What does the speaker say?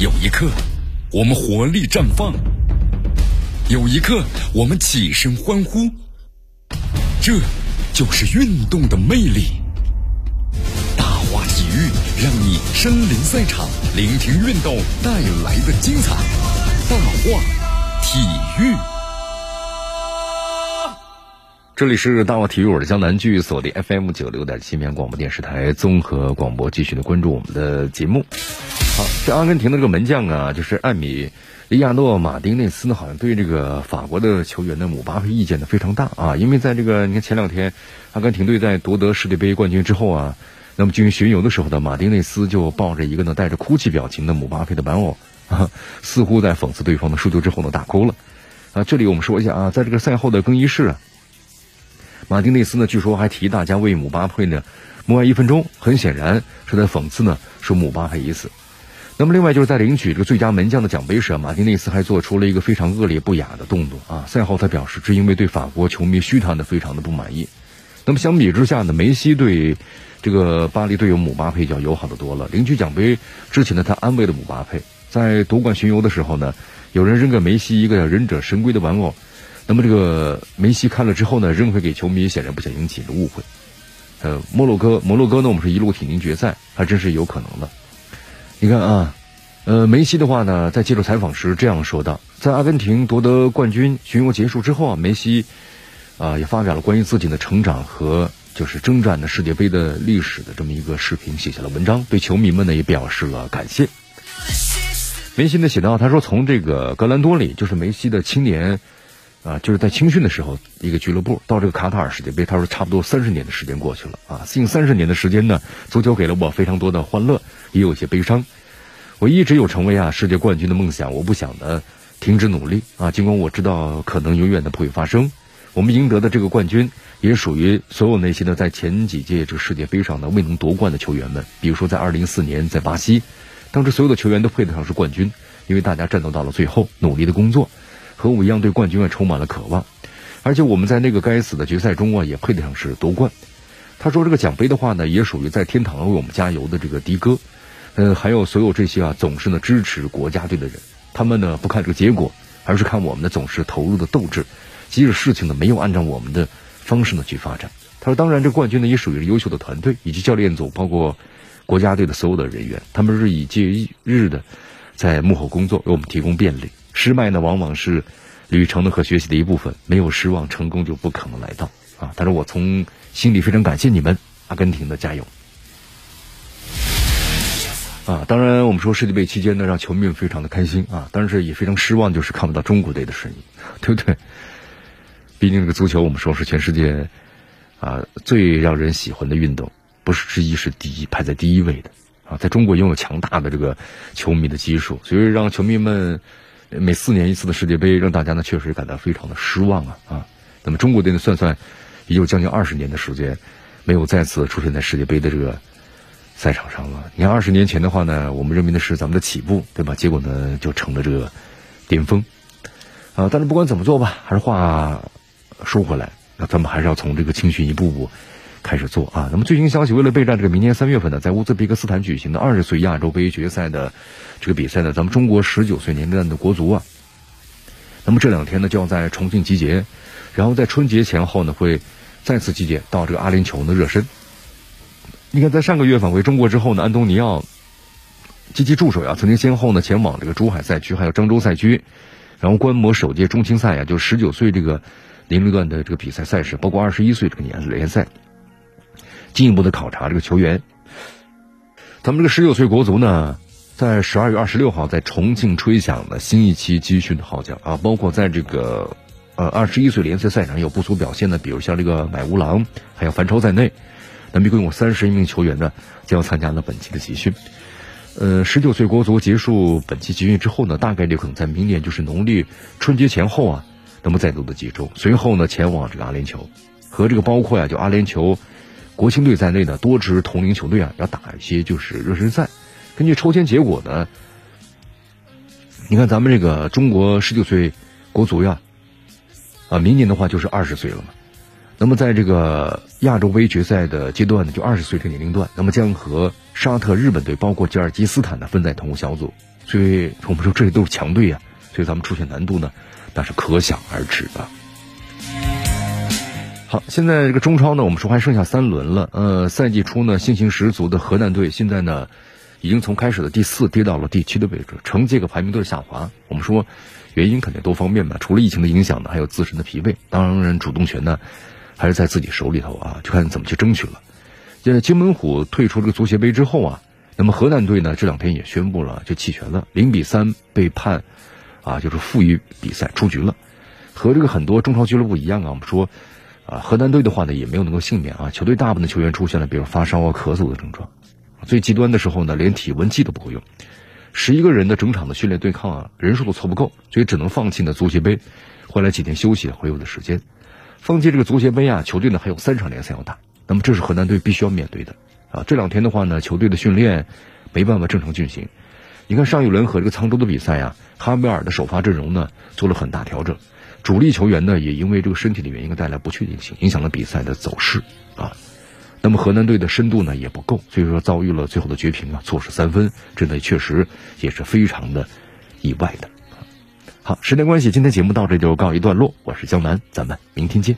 有一刻，我们活力绽放；有一刻，我们起身欢呼。这就是运动的魅力。大话体育让你身临赛场，聆听运动带来的精彩。大话体育。这里是大话体育，我是江南，继续锁定 FM 九六点七绵广播电视台综合广播，继续的关注我们的节目。好，这阿根廷的这个门将啊，就是艾米利亚诺·马丁内斯呢，好像对这个法国的球员的姆巴佩意见呢非常大啊，因为在这个你看前两天阿根廷队在夺得世界杯冠军之后啊，那么进行巡游的时候呢，马丁内斯就抱着一个呢带着哭泣表情的姆巴佩的玩偶啊，似乎在讽刺对方的输球之后呢大哭了啊。这里我们说一下啊，在这个赛后的更衣室。马丁内斯呢，据说还提大家为姆巴佩呢默哀一分钟，很显然是在讽刺呢，说姆巴佩已死。那么，另外就是在领取这个最佳门将的奖杯时，马丁内斯还做出了一个非常恶劣不雅的动作啊！赛后他表示，是因为对法国球迷嘘他的非常的不满意。那么相比之下呢，梅西对这个巴黎队友姆巴佩就要友好的多了。领取奖杯之前呢，他安慰了姆巴佩，在夺冠巡游的时候呢，有人扔给梅西一个忍者神龟的玩偶。那么这个梅西看了之后呢，扔回给球迷，显然不想引起了误会。呃，摩洛哥，摩洛哥呢，我们是一路挺进决赛，还真是有可能的。你看啊，呃，梅西的话呢，在接受采访时这样说道：在阿根廷夺得冠军巡游结束之后啊，梅西啊也发表了关于自己的成长和就是征战的世界杯的历史的这么一个视频，写下了文章，对球迷们呢也表示了感谢。梅西呢写道：他说从这个格兰多里，就是梅西的青年。啊，就是在青训的时候，一个俱乐部到这个卡塔尔世界杯，他说差不多三十年的时间过去了啊，近三十年的时间呢，足球给了我非常多的欢乐，也有些悲伤。我一直有成为啊世界冠军的梦想，我不想呢停止努力啊，尽管我知道可能永远的不会发生。我们赢得的这个冠军也属于所有那些呢在前几届这个世界杯上呢未能夺冠的球员们，比如说在二零一四年在巴西，当时所有的球员都配得上是冠军，因为大家战斗到了最后，努力的工作。和我一样对冠军啊充满了渴望，而且我们在那个该死的决赛中啊也配得上是夺冠。他说这个奖杯的话呢，也属于在天堂为我们加油的这个的哥，呃，还有所有这些啊总是呢支持国家队的人，他们呢不看这个结果，而是看我们的总是投入的斗志，即使事情呢没有按照我们的方式呢去发展。他说，当然这冠军呢也属于优秀的团队以及教练组，包括国家队的所有的人员，他们日以继日的在幕后工作，为我们提供便利。失败呢，往往是旅程的和学习的一部分。没有失望，成功就不可能来到啊！但是我从心里非常感谢你们，阿根廷的加油啊！当然，我们说世界杯期间呢，让球迷们非常的开心啊，但是也非常失望，就是看不到中国队的身影，对不对？毕竟这个足球，我们说是全世界啊最让人喜欢的运动，不是之一，是第一，排在第一位的啊！在中国拥有强大的这个球迷的基数，所以让球迷们。每四年一次的世界杯，让大家呢确实感到非常的失望啊啊！那么中国队呢，算算也有将近二十年的时间，没有再次出现在世界杯的这个赛场上了。你看二十年前的话呢，我们认为的是咱们的起步，对吧？结果呢，就成了这个巅峰啊！但是不管怎么做吧，还是话说回来，那咱们还是要从这个青训一步步。开始做啊！那么最新消息，为了备战这个明年三月份呢，在乌兹别克斯坦举行的二十岁亚洲杯决赛的这个比赛呢，咱们中国十九岁年龄段的国足啊，那么这两天呢就要在重庆集结，然后在春节前后呢会再次集结到这个阿联酋的热身。你看，在上个月返回中国之后呢，安东尼奥积极助手呀，曾经先后呢前往这个珠海赛区还有郑州赛区，然后观摩首届中青赛呀，就十九岁这个年龄段的这个比赛赛事，包括二十一岁这个年联赛。进一步的考察这个球员，咱们这个十九岁国足呢，在十二月二十六号在重庆吹响了新一期集训的号角啊，包括在这个呃二十一岁联赛赛场有不俗表现的，比如像这个买乌郎还有樊超在内，那么一共有三十一名球员呢将要参加了本期的集训。呃，十九岁国足结束本期集训之后呢，大概率可能在明年就是农历春节前后啊，那么再度的集中，随后呢前往这个阿联酋和这个包括呀就阿联酋。国青队在内的多支同龄球队啊，要打一些就是热身赛。根据抽签结果呢，你看咱们这个中国十九岁国足呀，啊，明年的话就是二十岁了嘛。那么在这个亚洲杯决赛的阶段呢，就二十岁这个年龄段，那么将和沙特、日本队，包括吉尔吉斯坦呢分在同个小组。所以我们说这些都是强队啊，所以咱们出现难度呢，那是可想而知的。好，现在这个中超呢，我们说还剩下三轮了。呃，赛季初呢，信心十足的河南队，现在呢，已经从开始的第四跌到了第七的位置，成绩个排名都是下滑。我们说原因肯定多方面吧，除了疫情的影响呢，还有自身的疲惫。当然，主动权呢，还是在自己手里头啊，就看怎么去争取了。现在金门虎退出这个足协杯之后啊，那么河南队呢，这两天也宣布了就弃权了，零比三被判啊，就是负于比赛出局了。和这个很多中超俱乐部一样啊，我们说。啊，河南队的话呢，也没有能够幸免啊。球队大部分的球员出现了，比如发烧啊、咳嗽的症状。最极端的时候呢，连体温计都不够用。十一个人的整场的训练对抗啊，人数都凑不够，所以只能放弃呢足协杯，换来几天休息恢复的时间。放弃这个足协杯啊，球队呢还有三场联赛要打，那么这是河南队必须要面对的啊。这两天的话呢，球队的训练没办法正常进行。你看上一轮和这个沧州的比赛呀，哈维尔的首发阵容呢做了很大调整。主力球员呢，也因为这个身体的原因带来不确定性，影响了比赛的走势啊。那么河南队的深度呢也不够，所以说遭遇了最后的绝平啊，错失三分，这呢确实也是非常的意外的。好，时间关系，今天节目到这就告一段落。我是江南，咱们明天见。